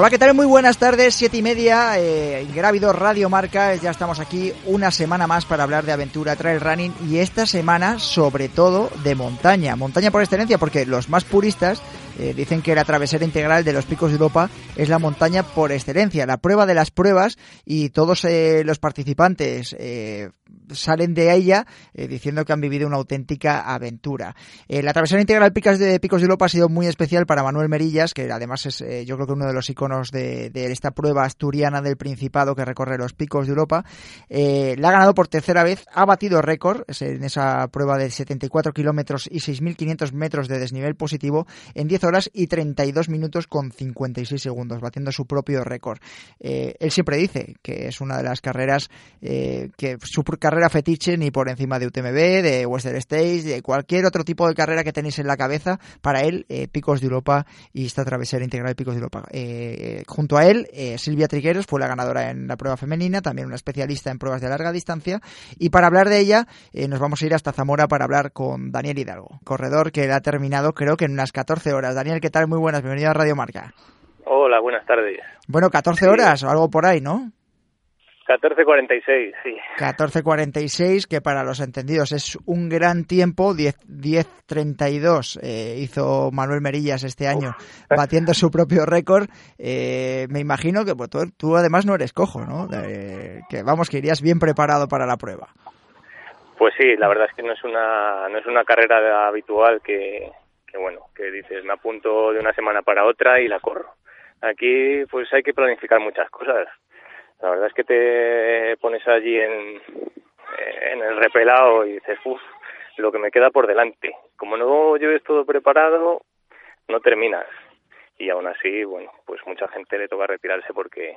Hola, ¿qué tal? Muy buenas tardes, siete y media, eh, Ingrávido Radio Marca, ya estamos aquí una semana más para hablar de aventura trail running y esta semana sobre todo de montaña, montaña por excelencia porque los más puristas eh, dicen que la travesera integral de los picos de Europa es la montaña por excelencia, la prueba de las pruebas y todos eh, los participantes eh, salen de ella diciendo que han vivido una auténtica aventura. la travesera integral Picas de Picos de Europa ha sido muy especial para Manuel Merillas, que además es yo creo que uno de los iconos de, esta prueba asturiana del Principado que recorre los picos de Europa. la ha ganado por tercera vez, ha batido récord en esa prueba de 74 kilómetros y 6.500 metros de desnivel positivo en 10 horas y 32 minutos con 56 segundos, batiendo su propio récord. Eh, él siempre dice que es una de las carreras eh, que su carrera fetiche ni por encima de UTMB, de Western States, de cualquier otro tipo de carrera que tenéis en la cabeza. Para él, eh, Picos de Europa y esta travesera integral Picos de Europa. junto a él, Silvia Trigueros fue la ganadora en la prueba femenina, también una especialista en pruebas de larga distancia. Y para hablar de ella, nos vamos a ir hasta Zamora para hablar con Daniel Hidalgo, corredor que ha terminado creo que en unas 14 horas. Daniel, ¿qué tal? Muy buenas, bienvenido a Radio Marca. Hola, buenas tardes. Bueno, 14 horas o algo por ahí, ¿no? 14.46, sí. 14.46, que para los entendidos es un gran tiempo, 10.32 eh, hizo Manuel Merillas este año, batiendo su propio récord. Eh, me imagino que pues, tú, además no eres cojo, ¿no? que vamos, que irías bien preparado para la prueba. Pues sí, la verdad es que no es una, no es una carrera habitual que, que bueno, que dices, me apunto de una semana para otra y la corro. Aquí pues hay que planificar muchas cosas. La verdad es que te pones allí en, en el repelado y dices, uff, lo que me queda por delante. Como no lleves todo preparado, no terminas. Y aún así, bueno, pues mucha gente le toca retirarse porque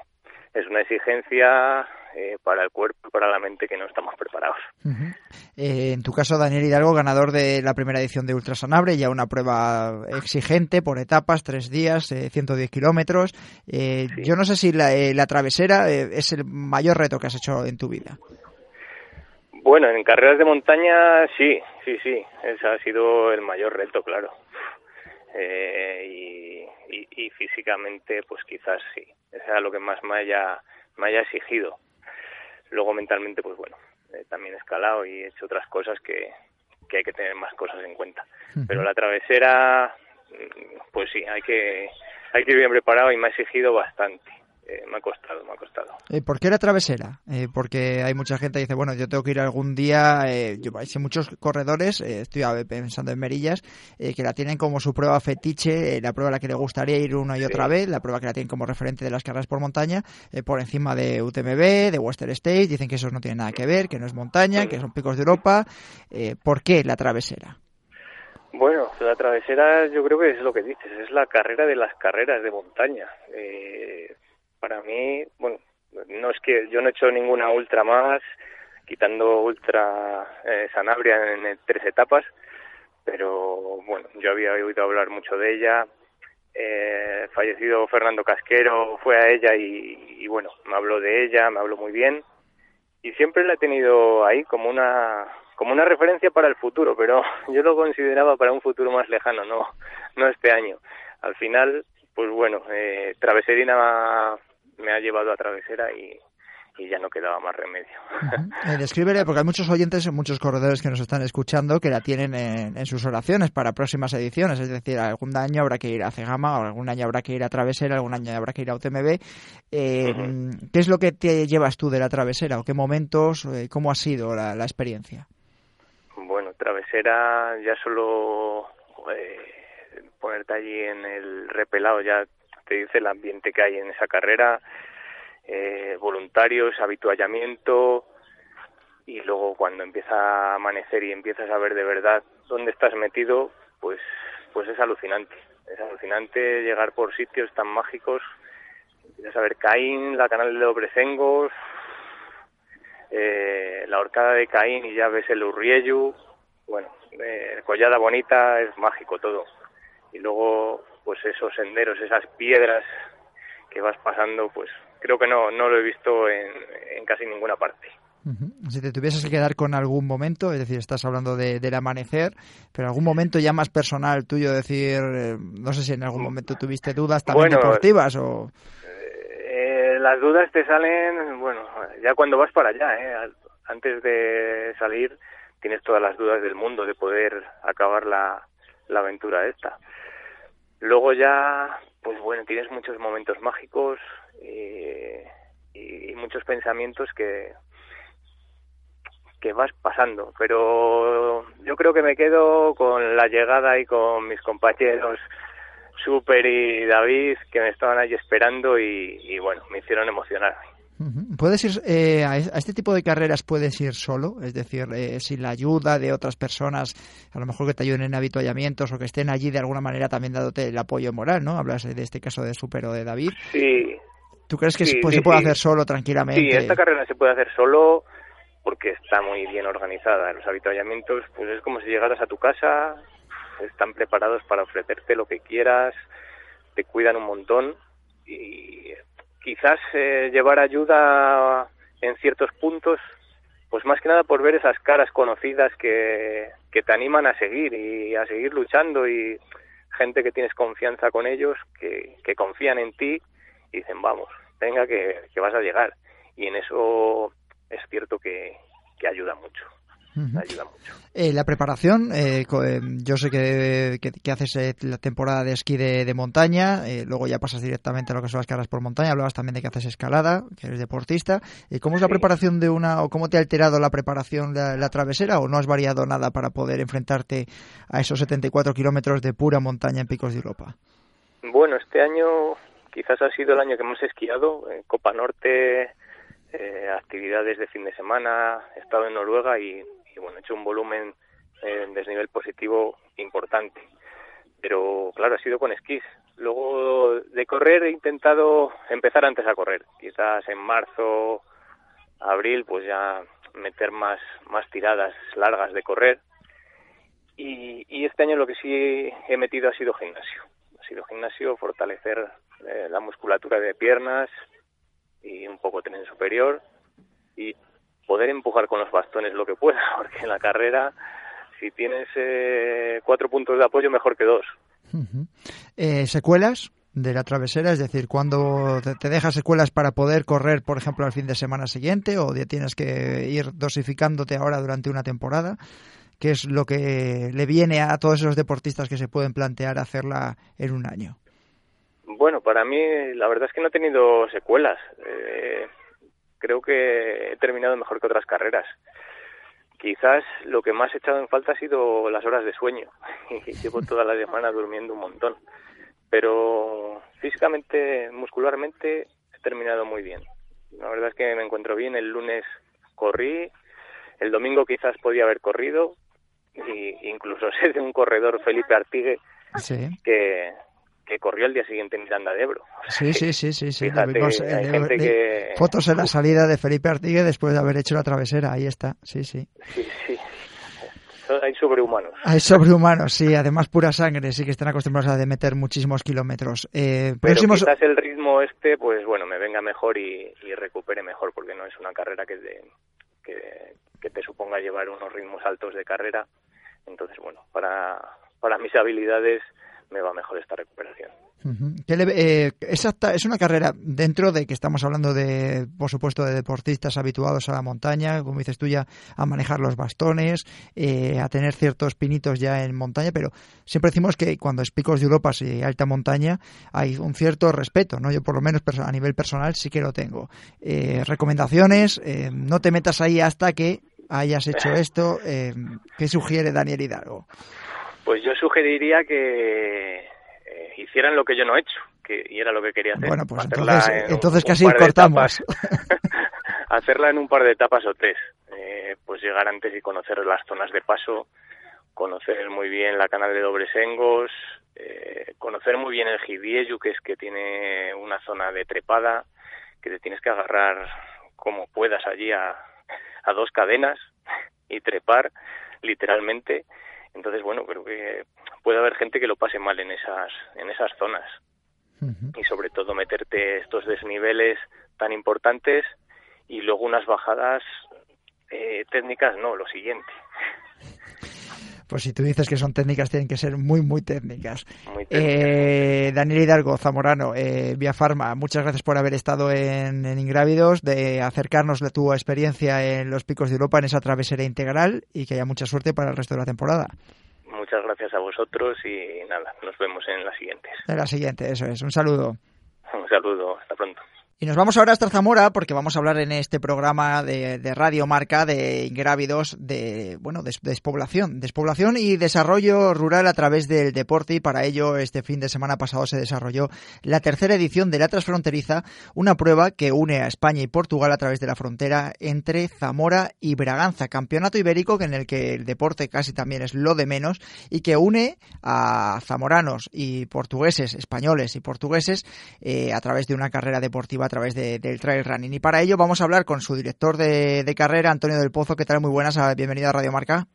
es una exigencia eh, para el cuerpo y para la mente que no estamos preparados. Eh, en tu caso, Daniel Hidalgo, ganador de la primera edición de Ultrasanabre, ya una prueba exigente por etapas, tres días, 110 eh, kilómetros. Yo no sé si la, travesera es el mayor reto que has hecho en tu vida. Bueno, en carreras de montaña sí, sí, sí, ese ha sido el mayor reto, claro. y, y, físicamente, pues quizás sí, ese era lo que más me haya, me haya exigido luego mentalmente, pues bueno, eh, también he escalado y he hecho otras cosas que, que hay que tener más cosas en cuenta. Pero la travesera, mm, pues sí, hay que, hay que ir bien preparado y me ha exigido bastante. Eh, me ha costado, me ha costado. Eh, ¿Por qué la travesera? Eh, porque hay mucha gente que dice, bueno, yo tengo que ir algún día, yo hay muchos corredores, estoy pensando en Merillas, que la tienen como su prueba fetiche, la prueba a la que le gustaría ir una y otra vez, la prueba que la tienen como referente de las carreras por montaña, por encima de UTMB, de Western States, dicen que eso no tiene nada que ver, que no es montaña, que son picos de Europa. ¿Por qué la travesera? Bueno, la travesera yo creo que es lo que dices, es la carrera de las carreras de montaña. Eh, para mí, bueno, no es que yo no he hecho ninguna ultra más, quitando ultra eh, Sanabria en, tres etapas, pero bueno, yo había oído hablar mucho de ella. Eh, fallecido Fernando Casquero fue a ella y, y, bueno, me habló de ella, me habló muy bien y siempre la he tenido ahí como una como una referencia para el futuro, pero yo lo consideraba para un futuro más lejano, no no este año. Al final, pues bueno, eh, Traveserina me ha llevado a travesera y, ya no quedaba más remedio. Uh descríbele, porque hay muchos oyentes, muchos corredores que nos están escuchando que la tienen en, sus oraciones para próximas ediciones. Es decir, algún año habrá que ir a Cegama, algún año habrá que ir a Travesera, algún año habrá que ir a UTMB. Eh, ¿Qué es lo que te llevas tú de la Travesera o qué momentos, eh, cómo ha sido la, experiencia? Bueno, Travesera ya solo eh, ponerte allí en el repelado ya te dice el ambiente que hay en esa carrera, eh, voluntarios, habituallamiento y luego cuando empieza a amanecer y empiezas a ver de verdad dónde estás metido, pues, pues es alucinante. es alucinante llegar por sitios tan mágicos. Empiezas a ver Caín, la canal de Obrecengos, eh, la horcada de Caín y ya ves el Urrieyu. Bueno, eh, Collada Bonita es mágico todo. Y luego, pues esos senderos, esas piedras que vas pasando, pues creo que no, no lo he visto en casi ninguna parte. Si te tuvieses que quedar con algún momento, es decir, estás hablando de, del amanecer, pero algún momento ya más personal tuyo, decir, eh, no sé si en algún momento tuviste dudas también deportivas o... Eh, las dudas te salen, bueno, ya cuando vas para allá, ¿eh? antes de salir tienes todas las dudas del mundo de poder acabar la, la aventura esta. Luego ya, pues bueno, tienes muchos momentos mágicos y, y muchos pensamientos que, que vas pasando, pero yo creo que me quedo con la llegada y con mis compañeros Super y David que me estaban ahí esperando y, bueno, me hicieron emocionar. ¿Puedes ir eh, a este tipo de carreras puedes ir solo? Es decir, eh, sin la ayuda de otras personas, a lo mejor que te ayuden en habituallamientos o que estén allí de alguna manera también dándote el apoyo moral, ¿no? Hablas de este caso de Super o de David. Sí. ¿Tú crees que se puede hacer solo tranquilamente? Sí, esta carrera se puede hacer solo porque está muy bien organizada. Los habituallamientos, pues es como si llegaras a tu casa, están preparados para ofrecerte lo que quieras, te cuidan un montón y quizás eh, llevar ayuda en ciertos puntos, pues más que nada por ver esas caras conocidas que, te animan a seguir y a seguir luchando y gente que tienes confianza con ellos, que, que confían en ti y dicen, vamos, venga que vas a llegar. Y en eso es cierto que, ayuda mucho. Ayuda mucho. Eh, la preparación, eh, eh, yo sé que, que, haces la temporada de esquí de, montaña, luego ya pasas directamente a lo que son las carreras por montaña, hablabas también de que haces escalada, que eres deportista. ¿Cómo es la preparación de una, o cómo te ha alterado la preparación de la, travesera, o no has variado nada para poder enfrentarte a esos 74 kilómetros de pura montaña en Picos de Europa? Bueno, este año quizás ha sido el año que hemos esquiado. En Copa Norte eh, actividades de fin de semana, he estado en Noruega y, bueno, he hecho un volumen eh, desnivel positivo importante. Pero claro, ha sido con esquís. Luego de correr he intentado empezar antes a correr. Quizás en marzo, abril, pues ya meter más, más tiradas largas de correr. Y, y este año lo que sí he metido ha sido gimnasio. Ha sido gimnasio, fortalecer eh, la musculatura de piernas, y un poco tren superior y poder empujar con los bastones lo que pueda, porque en la carrera si tienes eh, cuatro puntos de apoyo mejor que dos. Eh, ¿Secuelas? de la travesera, es decir, cuando te, dejas secuelas para poder correr, por ejemplo, al fin de semana siguiente, o tienes que ir dosificándote ahora durante una temporada, ¿qué es lo que le viene a todos esos deportistas que se pueden plantear hacerla en un año? Bueno, para mí la verdad es que no he tenido secuelas. Eh, creo que he terminado mejor que otras carreras. Quizás lo que más he echado en falta ha sido las horas de sueño. y llevo toda la semana durmiendo un montón. Pero físicamente, muscularmente, he terminado muy bien. La verdad es que me encuentro bien. El lunes corrí, el domingo quizás podía haber corrido, y incluso sé de un corredor, Felipe Artigue, que, que corrió el día siguiente en Miranda de Ebro. Sí, sí, sí, sí, sí. Eh, fotos en la salida de Felipe Artigue después de haber hecho la travesera, ahí está, sí, sí. Sí, sí. Hay sobrehumanos. Hay sobrehumanos, sí, además pura sangre, sí que están acostumbrados a meter muchísimos kilómetros. Eh, Pero quizás el ritmo este, pues bueno, me venga mejor y, recupere mejor, porque no es una carrera que, que, que te suponga llevar unos ritmos altos de carrera. Entonces, bueno, para, para mis habilidades me va mejor esta recuperación. Eh, exacta, es una carrera dentro de que estamos hablando de, por supuesto, de deportistas habituados a la montaña, como dices tú ya, a manejar los bastones, eh, a tener ciertos pinitos ya en montaña, pero siempre decimos que cuando es picos de Europa y alta montaña hay un cierto respeto, ¿no? Yo por lo menos a nivel personal sí que lo tengo. Eh, recomendaciones, no te metas ahí hasta que hayas hecho esto. ¿Qué sugiere Daniel Hidalgo? Pues yo sugeriría que eh, hicieran lo que yo no he hecho, que, y era lo que quería hacer. Bueno, pues entonces, casi cortamos. hacerla en un par de etapas o tres. Eh, pues llegar antes y conocer las zonas de paso, conocer muy bien la canal de Dobresengos, eh, conocer muy bien el Giviello, que es que tiene una zona de trepada, que te tienes que agarrar como puedas allí a, a dos cadenas y trepar literalmente. Entonces, bueno, creo que puede haber gente que lo pase mal en esas, en esas zonas. Y sobre todo meterte estos desniveles tan importantes y luego unas bajadas eh, técnicas, no, lo siguiente. Pues si tú dices que son técnicas, tienen que ser muy, muy técnicas. Eh, Daniel Hidalgo, Zamorano, eh, Vía Farma, muchas gracias por haber estado en, Ingrávidos, de acercarnos de tu experiencia en los picos de Europa en esa travesera integral y que haya mucha suerte para el resto de la temporada. Muchas gracias a vosotros y nada, nos vemos en las siguientes. En la siguiente, eso es. Un saludo. Un saludo, hasta pronto. Y nos vamos ahora hasta Zamora porque vamos a hablar en este programa de, Radio Marca de ingrávidos de bueno de, despoblación, despoblación y desarrollo rural a través del deporte. Y para ello este fin de semana pasado se desarrolló la tercera edición de la Transfronteriza, una prueba que une a España y Portugal a través de la frontera entre Zamora y Braganza, campeonato ibérico en el que el deporte casi también es lo de menos y que une a zamoranos y portugueses, españoles y portugueses eh, a través de una carrera deportiva través del trail running. Y para ello vamos a hablar con su director de, carrera, Antonio del Pozo. ¿Qué tal? Muy buenas, bienvenido a Radio Marca.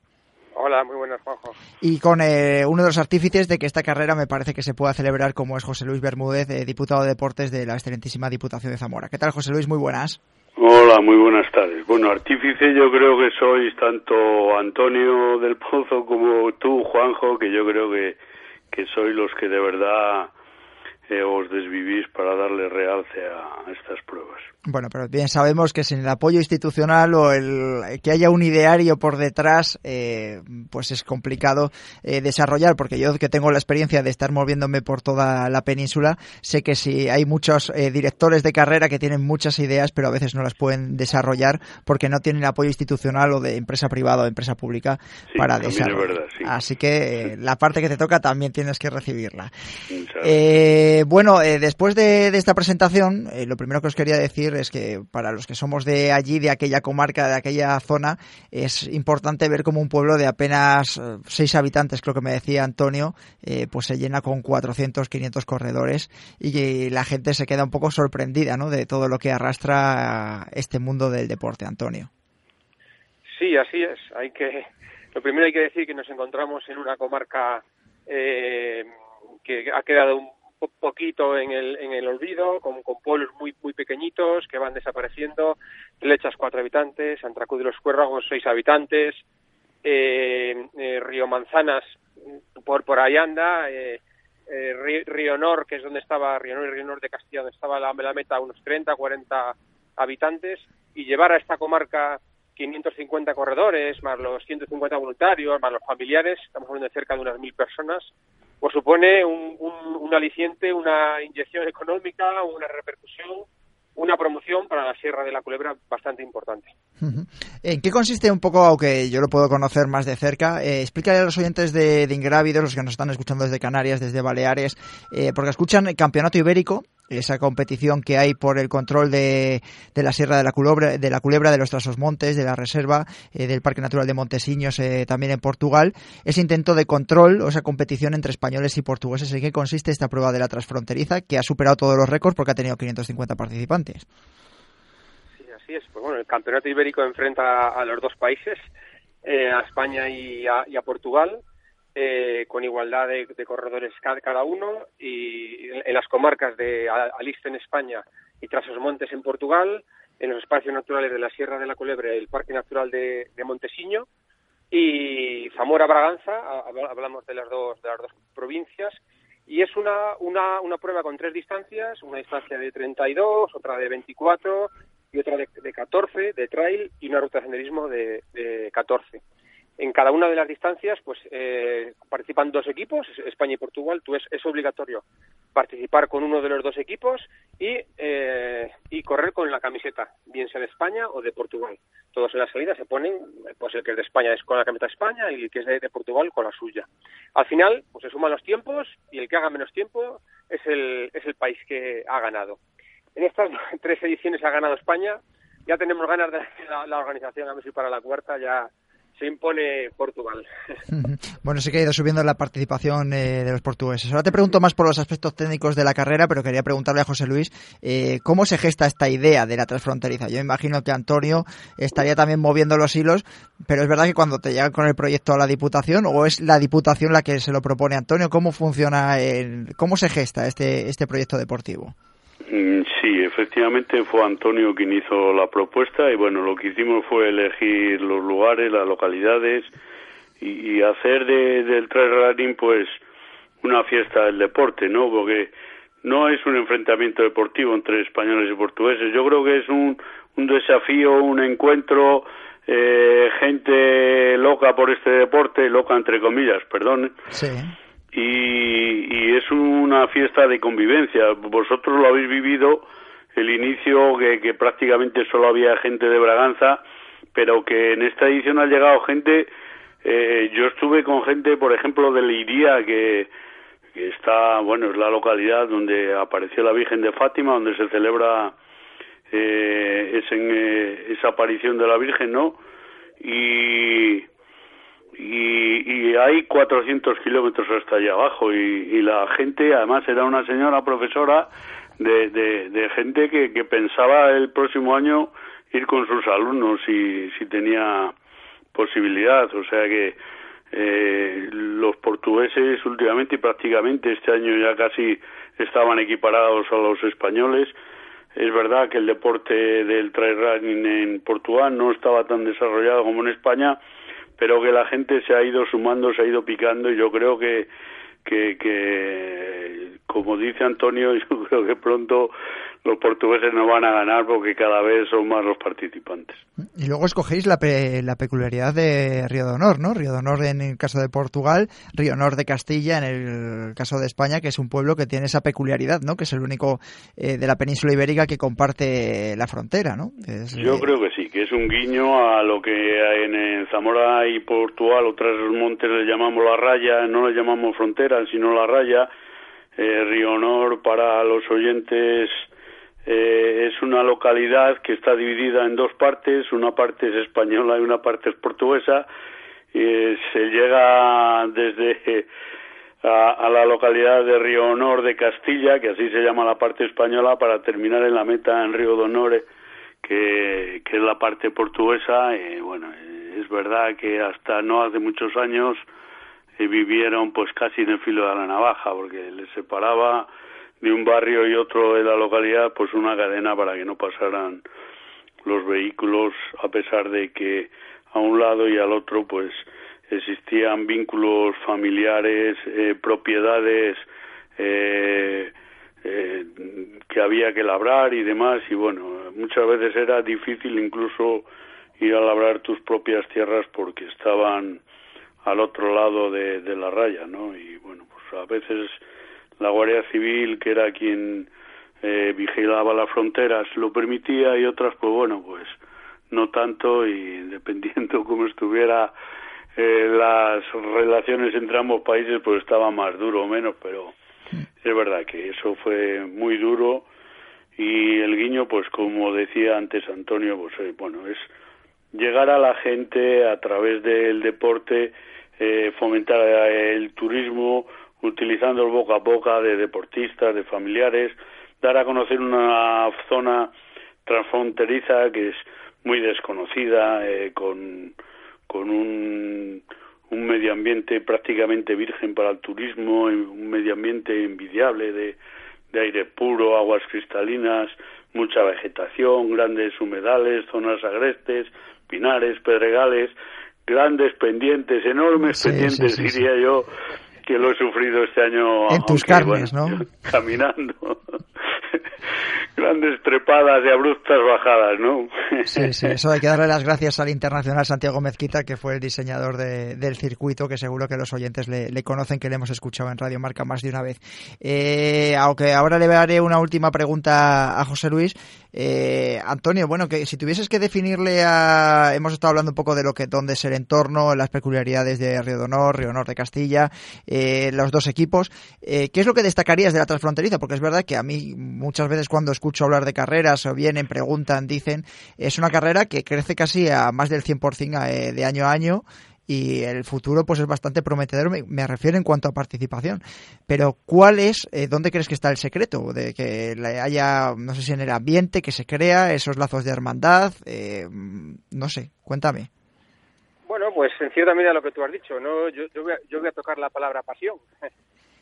Hola, muy buenas, Juanjo. Y con eh, uno de los artífices de que esta carrera me parece que se pueda celebrar, como es José Luis Bermúdez, eh, diputado de Deportes de la excelentísima Diputación de Zamora. ¿Qué tal, José Luis? Muy buenas. Hola, muy buenas tardes. Bueno, artífice yo creo que sois tanto Antonio del Pozo como tú, Juanjo, que yo creo que, que sois los que de verdad eh, os desvivís para darle realce a estas pruebas. Bueno, pero bien sabemos que sin el apoyo institucional o el que haya un ideario por detrás, eh, pues es complicado eh, desarrollar, porque yo que tengo la experiencia de estar moviéndome por toda la península, sé que si hay muchos eh, directores de carrera que tienen muchas ideas, pero a veces no las pueden desarrollar porque no tienen apoyo institucional o de empresa privada o de empresa pública para desarrollar. Así que la parte que te toca también tienes que recibirla. Bueno, después de, esta presentación, lo primero que os quería decir es que para los que somos de allí, de aquella comarca, de aquella zona, es importante ver como un pueblo de apenas eh, seis habitantes, creo que me decía Antonio, eh, pues se llena con 400, 500 corredores y la gente se queda un poco sorprendida ¿no? de todo lo que arrastra este mundo del deporte, Antonio. Sí, así es. Hay que, lo primero hay que decir que nos encontramos en una comarca eh, que ha quedado un poquito en el, en el olvido, con, con, pueblos muy muy pequeñitos que van desapareciendo, Lechas cuatro habitantes, Antracú de los Cuérragos seis habitantes, eh, eh, Río Manzanas por por ahí anda, eh, eh Río Nor, que es donde estaba Río Nor y Río Nor de Castilla, donde estaba la, la meta, unos 30, 40 habitantes, y llevar a esta comarca 550 corredores, más los 150 voluntarios, más los familiares, estamos hablando de cerca de unas mil personas, pues supone un, un, aliciente, una inyección económica, una repercusión, una promoción para la Sierra de la Culebra bastante importante. ¿En qué consiste un poco, aunque yo lo puedo conocer más de cerca? Eh, explícale a los oyentes de, Ingrávidos, los que nos están escuchando desde Canarias, desde Baleares, eh, porque escuchan el Campeonato Ibérico, esa competición que hay por el control de, de la Sierra de la, Culebra, de la Culebra, de los Trasos Montes, de la Reserva, eh, del Parque Natural de Montesiños, eh, también en Portugal. Ese intento de control o esa competición entre españoles y portugueses, ¿en qué consiste esta prueba de la transfronteriza que ha superado todos los récords porque ha tenido 550 participantes? Sí, así es. Pues bueno, el Campeonato Ibérico enfrenta a los dos países, eh, a España y a, y a Portugal eh, con igualdad de, corredores cada, uno y en, las comarcas de Aliste en España y Trasos Montes en Portugal, en los espacios naturales de la Sierra de la Culebre, el Parque Natural de, de Montesiño y Zamora Braganza, hablamos de las dos de las dos provincias y es una, una, una prueba con tres distancias, una distancia de 32, otra de 24 y otra de, de 14 de trail y una ruta de senderismo de, de 14 en cada una de las distancias pues eh, participan dos equipos, España y Portugal, tú es, obligatorio participar con uno de los dos equipos y, eh, y correr con la camiseta, bien sea de España o de Portugal. Todos en la salida se ponen, pues el que es de España es con la camiseta de España y el que es de, Portugal con la suya. Al final, pues se suman los tiempos y el que haga menos tiempo es el, es el país que ha ganado. En estas tres ediciones ha ganado España, ya tenemos ganas de la, la organización, a ver si para la cuarta ya se impone Portugal. Bueno, sí que ha ido subiendo la participación eh, de los portugueses. Ahora te pregunto más por los aspectos técnicos de la carrera, pero quería preguntarle a José Luis eh, cómo se gesta esta idea de la transfronteriza. Yo imagino que Antonio estaría también moviendo los hilos, pero es verdad que cuando te llegan con el proyecto a la Diputación, o es la Diputación la que se lo propone Antonio, ¿cómo funciona, el, cómo se gesta este, este proyecto deportivo? Sí, efectivamente fue Antonio quien hizo la propuesta y bueno, lo que hicimos fue elegir los lugares, las localidades y, hacer de, del trail running pues una fiesta del deporte, ¿no? Porque no es un enfrentamiento deportivo entre españoles y portugueses. Yo creo que es un, un desafío, un encuentro, eh, gente loca por este deporte, loca entre comillas, perdón. Sí y, es una fiesta de convivencia. Vosotros lo habéis vivido, el inicio que, prácticamente solo había gente de Braganza, pero que en esta edición ha llegado gente, eh, yo estuve con gente, por ejemplo, de Leiría, que, que está, bueno, es la localidad donde apareció la Virgen de Fátima, donde se celebra eh, eh esa aparición de la Virgen, ¿no? Y, y, y hay 400 kilómetros hasta allá abajo y, la gente, además era una señora profesora de, de, gente que, que, pensaba el próximo año ir con sus alumnos si, si tenía posibilidad, o sea que eh, los portugueses últimamente y prácticamente este año ya casi estaban equiparados a los españoles. Es verdad que el deporte del trail running en Portugal no estaba tan desarrollado como en España, pero que la gente se ha ido sumando, se ha ido picando y yo creo que, que, que como dice Antonio, yo creo que pronto los portugueses no van a ganar porque cada vez son más los participantes. Y luego escogéis la, la peculiaridad de Río de Honor, ¿no? Río de Honor en el caso de Portugal, Río Honor de Castilla en el caso de España, que es un pueblo que tiene esa peculiaridad, ¿no? Que es el único eh, de la península ibérica que comparte la frontera, ¿no? Yo eh, creo que sí, que es un guiño a lo que en Zamora y Portugal, otros montes le llamamos la raya, no le llamamos frontera, sino la raya. Eh, Río Honor para los oyentes eh, es una localidad que está dividida en dos partes, una parte es española y una parte es portuguesa. y se llega desde a, la localidad de Río Honor de Castilla, que así se llama la parte española, para terminar en la meta en Río de Honor, que, que es la parte portuguesa. Y bueno, es verdad que hasta no hace muchos años eh, vivieron pues casi en el filo de la navaja, porque les separaba de un barrio y otro de la localidad, pues una cadena para que no pasaran los vehículos, a pesar de que a un lado y al otro, pues existían vínculos familiares, eh, propiedades eh, eh, que había que labrar y demás, y bueno, muchas veces era difícil incluso ir a labrar tus propias tierras porque estaban al otro lado de, de la raya, ¿no? Y bueno, pues a veces la Guardia Civil, que era quien eh, vigilaba las fronteras, lo permitía y otras, pues bueno, pues no tanto y dependiendo cómo estuviera eh, las relaciones entre ambos países, pues estaba más duro o menos, pero es verdad que eso fue muy duro. Y el guiño, pues como decía antes Antonio, pues eh, bueno, es llegar a la gente a través del deporte, eh, fomentar el turismo, utilizando el boca a boca de deportistas, de familiares, dar a conocer una zona transfronteriza que es muy desconocida, eh, con, con un, un medio ambiente prácticamente virgen para el turismo, un medio ambiente envidiable de, de aire puro, aguas cristalinas, mucha vegetación, grandes humedales, zonas agrestes, pinares, pedregales, grandes pendientes, enormes pendientes, diría yo, que lo he sufrido este año. En tus carnes, ¿no? Caminando. Grandes trepadas y abruptas bajadas, ¿no? sí, sí, eso hay que darle las gracias al internacional Santiago Mezquita, que fue el diseñador del circuito, que seguro que los oyentes le, conocen, que le hemos escuchado en Radio Marca más de una vez. Eh, aunque ahora le haré una última pregunta a José Luis. Eh, Antonio, bueno, que si tuvieses que definirle a... Hemos estado hablando un poco de lo que dónde es el entorno, las peculiaridades de Río de Honor, Río Honor de Castilla, eh, los dos equipos. ¿Qué es lo que destacarías de la transfronteriza? Porque es verdad que a mí muchas veces cuando escucho hablar de carreras o vienen, preguntan, dicen, es una carrera que crece casi a más del 100% eh, de año a año y el futuro pues es bastante prometedor, me, refiero en cuanto a participación. Pero ¿cuál es, eh, dónde crees que está el secreto? De que haya, no sé si en el ambiente que se crea, esos lazos de hermandad, eh, no sé, cuéntame. Bueno, pues en cierta medida lo que tú has dicho, ¿no? Yo, yo, voy, yo voy a tocar la palabra pasión.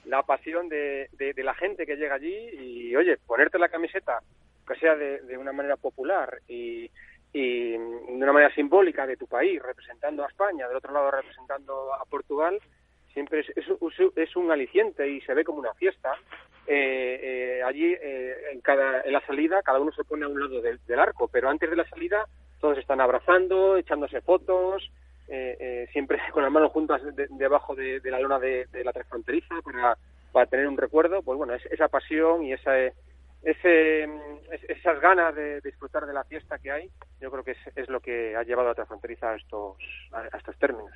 La pasión de, de, la gente que llega allí y, oye, ponerte la camiseta, que sea de, una manera popular y, y de una manera simbólica de tu país, representando a España, del otro lado representando a Portugal, siempre es, es, un aliciente y se ve como una fiesta. Eh, eh, allí, eh, en, cada, en la salida, cada uno se pone a un lado del, arco, pero antes de la salida todos están abrazando, echándose fotos, siempre con las manos juntas debajo de, la lona de, la transfronteriza para, para tener un recuerdo. Pues bueno, esa pasión y esa ese, esas ganas de, disfrutar de la fiesta que hay, yo creo que es, lo que ha llevado a Transfronteriza a estos, a, estos términos.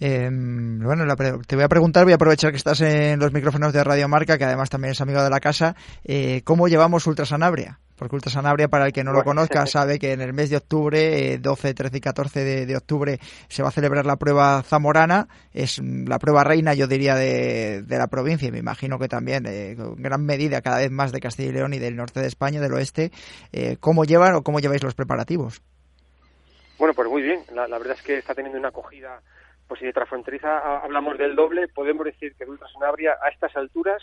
Em, bueno, te voy a preguntar, voy a aprovechar que estás en los micrófonos de Radio Marca, que además también es amigo de la casa, eh, ¿cómo llevamos Ultrasanabria? Porque Ultrasanabria, para el que no lo conozca, sabe que en el mes de octubre, 12, 13 y 14 de, octubre, se va a celebrar la prueba zamorana. Es la prueba reina, yo diría, de, la provincia y me imagino que también, eh, en gran medida, cada vez más de Castilla y León y del norte de España, del oeste. Eh, ¿Cómo llevan o cómo lleváis los preparativos? Bueno, pues muy bien. La, verdad es que está teniendo una acogida pues si de transfronteriza hablamos del doble, podemos decir que Ultrasanabria a estas alturas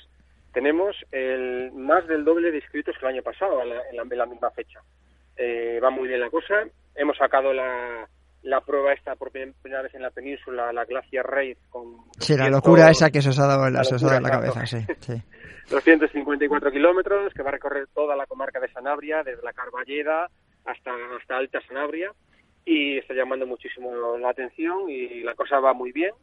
tenemos el, más del doble de inscritos que el año pasado, en la, misma fecha. Eh, va muy bien la cosa. Hemos sacado la, la prueba esta por primera vez en la península, la Glacier Raid. Con sí, la locura esa que se os ha dado en la, la cabeza, sí. sí. 254 kilómetros que va a recorrer toda la comarca de Sanabria, desde la Carballeda hasta, hasta Alta Sanabria y está llamando muchísimo la atención y la cosa va muy bien.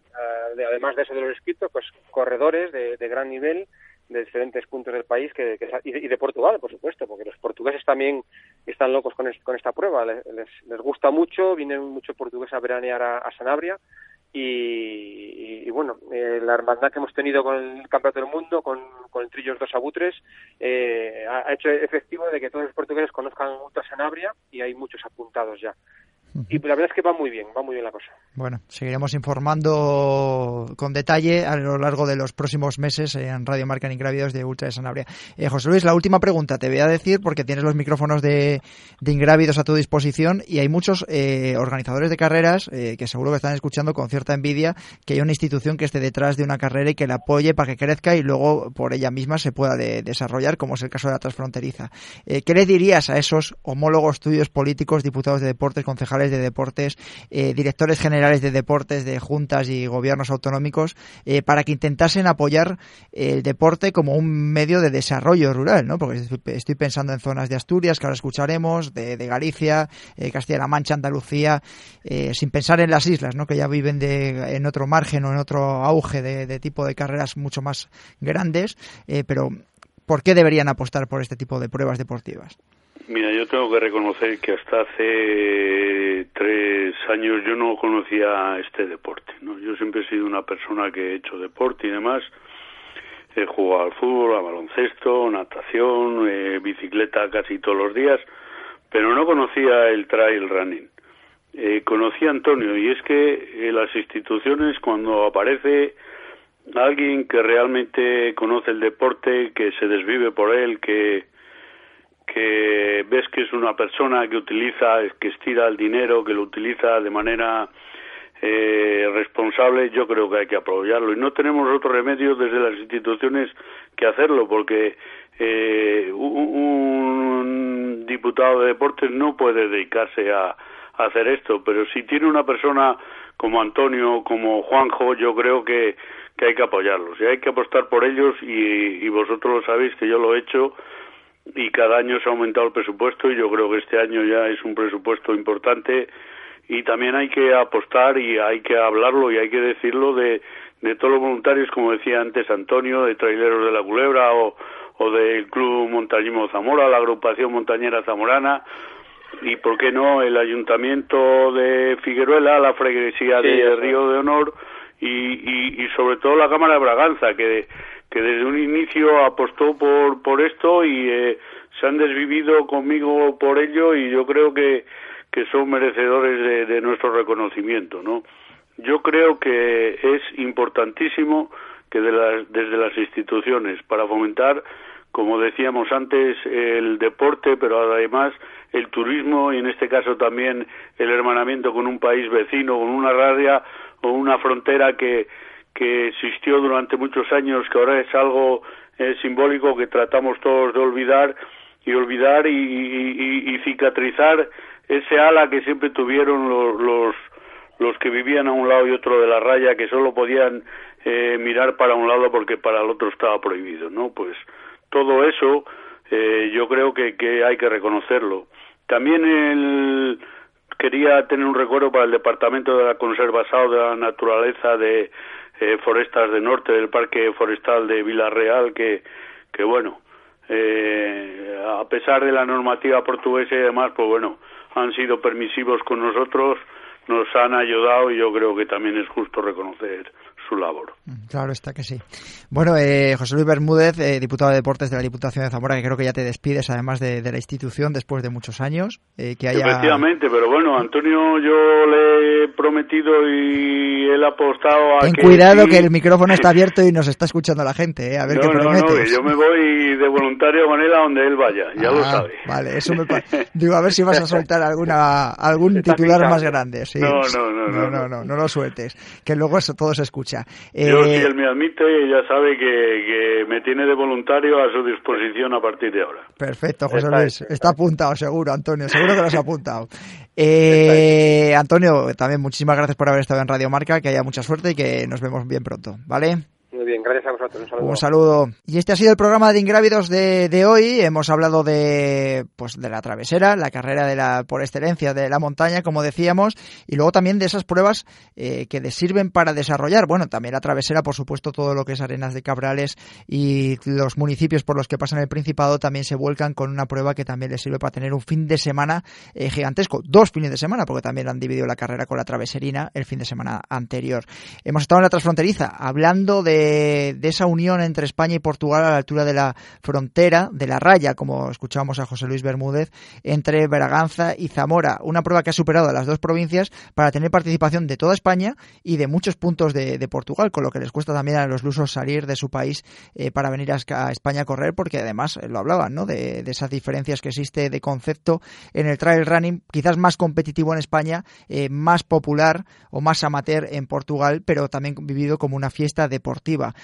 Eh, además de eso de los inscritos, pues corredores de, de gran nivel de diferentes puntos del país que, y, de, Portugal, por supuesto, porque los portugueses también están locos con, con esta prueba. Les, les, gusta mucho, vienen muchos portugueses a veranear a, Sanabria y, bueno, eh, la hermandad que hemos tenido con el Campeonato del Mundo, con, el Trillos Dos Abutres, eh, ha, hecho efectivo de que todos los portugueses conozcan Ultra Sanabria y hay muchos apuntados ya. Y la verdad es que va muy bien, va muy bien la cosa. Bueno, seguiremos informando con detalle a lo largo de los próximos meses en Radio Marca en Ingrávidos de Ultra de Sanabria. Eh, José Luis, la última pregunta te voy a decir porque tienes los micrófonos de, de Ingrávidos a tu disposición y hay muchos eh, organizadores de carreras eh, que seguro que están escuchando con cierta envidia que hay una institución que esté detrás de una carrera y que la apoye para que crezca y luego por ella misma se pueda desarrollar, como es el caso de la transfronteriza. Eh, ¿Qué le dirías a esos homólogos tuyos políticos, diputados de deportes, concejales de deportes, eh, directores generales de deportes de juntas y gobiernos autonómicos, eh, para que intentasen apoyar el deporte como un medio de desarrollo rural, ¿no? Porque estoy pensando en zonas de Asturias, que ahora escucharemos, de, Galicia, eh, Castilla-La Mancha, Andalucía, sin pensar en las islas, ¿no? Que ya viven de, en otro margen o en otro auge de, de tipo de carreras mucho más grandes, pero ¿por qué deberían apostar por este tipo de pruebas deportivas? Mira, yo tengo que reconocer que hasta hace tres años yo no conocía este deporte. ¿no? Yo siempre he sido una persona que he hecho deporte y demás. He jugado al fútbol, al baloncesto, natación, eh, bicicleta casi todos los días, pero no conocía el trail running. Eh, conocí a Antonio y es que las instituciones cuando aparece alguien que realmente conoce el deporte, que se desvive por él, que que ves que es una persona que utiliza, que estira el dinero, que lo utiliza de manera eh, responsable, yo creo que hay que apoyarlo. Y no tenemos otro remedio desde las instituciones que hacerlo, porque eh, un, diputado de deportes no puede dedicarse a, hacer esto, pero si tiene una persona como Antonio, como Juanjo, yo creo que, que hay que apoyarlos y hay que apostar por ellos y, y vosotros lo sabéis que yo lo he hecho y cada año se ha aumentado el presupuesto y yo creo que este año ya es un presupuesto importante y también hay que apostar y hay que hablarlo y hay que decirlo de, de todos los voluntarios, como decía antes Antonio, de Traileros de la Culebra o, o del Club Montañismo Zamora, la agrupación montañera zamorana y, ¿por qué no?, el Ayuntamiento de Figueruela, la Freguesía de Río de Honor y, sobre todo la Cámara de Braganza, que, que desde un inicio apostó por, por esto y eh, se han desvivido conmigo por ello y yo creo que, que son merecedores de, nuestro reconocimiento, ¿no? Yo creo que es importantísimo que desde las instituciones para fomentar, como decíamos antes, el deporte, pero además el turismo y en este caso también el hermanamiento con un país vecino, con una raya o una frontera que, que existió durante muchos años, que ahora es algo eh, simbólico que tratamos todos de olvidar y olvidar y, cicatrizar ese ala que siempre tuvieron los, los, los que vivían a un lado y otro de la raya, que solo podían eh, mirar para un lado porque para el otro estaba prohibido, ¿no? Pues todo eso eh, yo creo que, que hay que reconocerlo. También el, quería tener un recuerdo para el Departamento de la Conservación de la Naturaleza de eh, Forestas de Norte, del Parque Forestal de Villarreal, que, que bueno, eh, a pesar de la normativa portuguesa y demás, pues bueno, han sido permisivos con nosotros, nos han ayudado y yo creo que también es justo reconocer su labor. Mm, claro está que sí. Bueno, eh, José Luis Bermúdez, eh, diputado de Deportes de la Diputación de Zamora, que creo que ya te despides además de, la institución después de muchos años. Eh, que haya... Efectivamente, pero bueno, Antonio yo le he prometido y él ha apostado a Ten cuidado que el micrófono está abierto y nos está escuchando la gente, a ver qué prometes. No, no, yo me voy de voluntario con él a donde él vaya, ya lo ah, sabe. Vale, eso me Digo, a ver si vas a soltar alguna algún titular más grande. Sí. No, no, no, no, no, no, no, lo sueltes, que luego eso todo se escucha. Yo, si eh, él me admite, ya sabe que, me tiene de voluntario a su disposición a partir de ahora. Perfecto, José Luis. Está apuntado, seguro, Antonio. Seguro que lo has apuntado. Eh, Antonio, también muchísimas gracias por haber estado en Radio Marca, que haya mucha suerte y que nos vemos bien pronto, ¿vale? Muy bien, gracias a Un saludo. Y este ha sido el programa de Ingrávidos de, de, hoy. Hemos hablado de, pues, de la travesera, la carrera de la, por excelencia de la montaña, como decíamos, y luego también de esas pruebas eh, que les sirven para desarrollar. Bueno, también la travesera, por supuesto, todo lo que es Arenas de Cabrales y los municipios por los que pasan el Principado también se vuelcan con una prueba que también les sirve para tener un fin de semana eh, gigantesco. Dos fines de semana, porque también han dividido la carrera con la traveserina el fin de semana anterior. Hemos estado en la transfronteriza hablando de, esa unión entre España y Portugal a la altura de la frontera, de la raya, como escuchábamos a José Luis Bermúdez, entre Braganza y Zamora. Una prueba que ha superado a las dos provincias para tener participación de toda España y de muchos puntos de, Portugal, con lo que les cuesta también a los lusos salir de su país eh, para venir a, España a correr, porque además lo hablaban, ¿no? De, esas diferencias que existe de concepto en el trail running, quizás más competitivo en España, eh, más popular o más amateur en Portugal, pero también vivido como una fiesta deportiva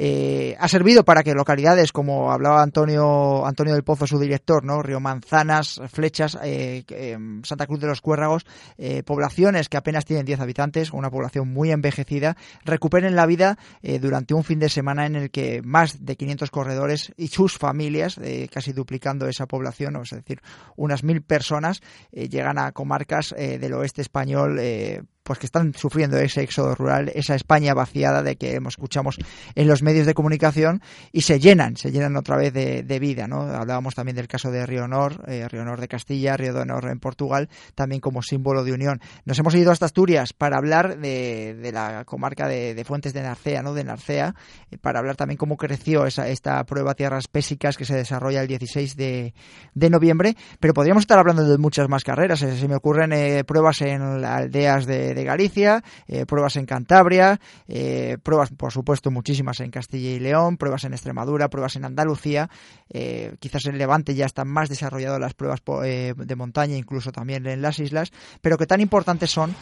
eh, ha servido para que localidades, como hablaba Antonio, Antonio del Pozo, su director, ¿no? Río Manzanas, Flechas, eh, em, Santa Cruz de los Cuérragos, eh, poblaciones que apenas tienen 10 habitantes, una población muy envejecida, recuperen la vida durante un fin de semana en el que más de 500 corredores y sus familias, casi duplicando esa población, es decir, unas mil personas, llegan a comarcas del oeste español pues que están sufriendo ese éxodo rural, esa España vaciada de que escuchamos en los medios de comunicación y se llenan, se llenan otra vez de, vida, ¿no? Hablábamos también del caso de Río Nor, eh, Río Nor de Castilla, Río de Nor en Portugal, también como símbolo de unión. Nos hemos ido hasta Asturias para hablar de, la comarca de, Fuentes de Narcea, ¿no? De Narcea, eh, para hablar también cómo creció esa, esta prueba Tierras Pésicas que se desarrolla el 16 de, noviembre, pero podríamos estar hablando de muchas más carreras. Se me ocurren eh, pruebas en las aldeas de de Galicia, eh, pruebas en Cantabria, eh, pruebas, por supuesto, muchísimas en Castilla y León, pruebas en Extremadura, pruebas en Andalucía, eh, quizás en Levante ya están más desarrolladas las pruebas de montaña, incluso también en las islas, pero que tan importantes son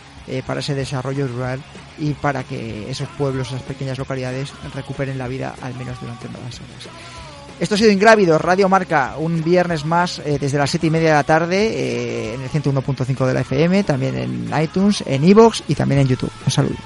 para ese desarrollo rural y para que esos pueblos, esas pequeñas localidades recuperen la vida al menos durante unas horas. Esto ha sido Ingrávido, Radio Marca, un viernes más eh, desde las 7 y media de la tarde eh, en el 101.5 de la FM, también en iTunes, en Evox y también en YouTube. Un saludo.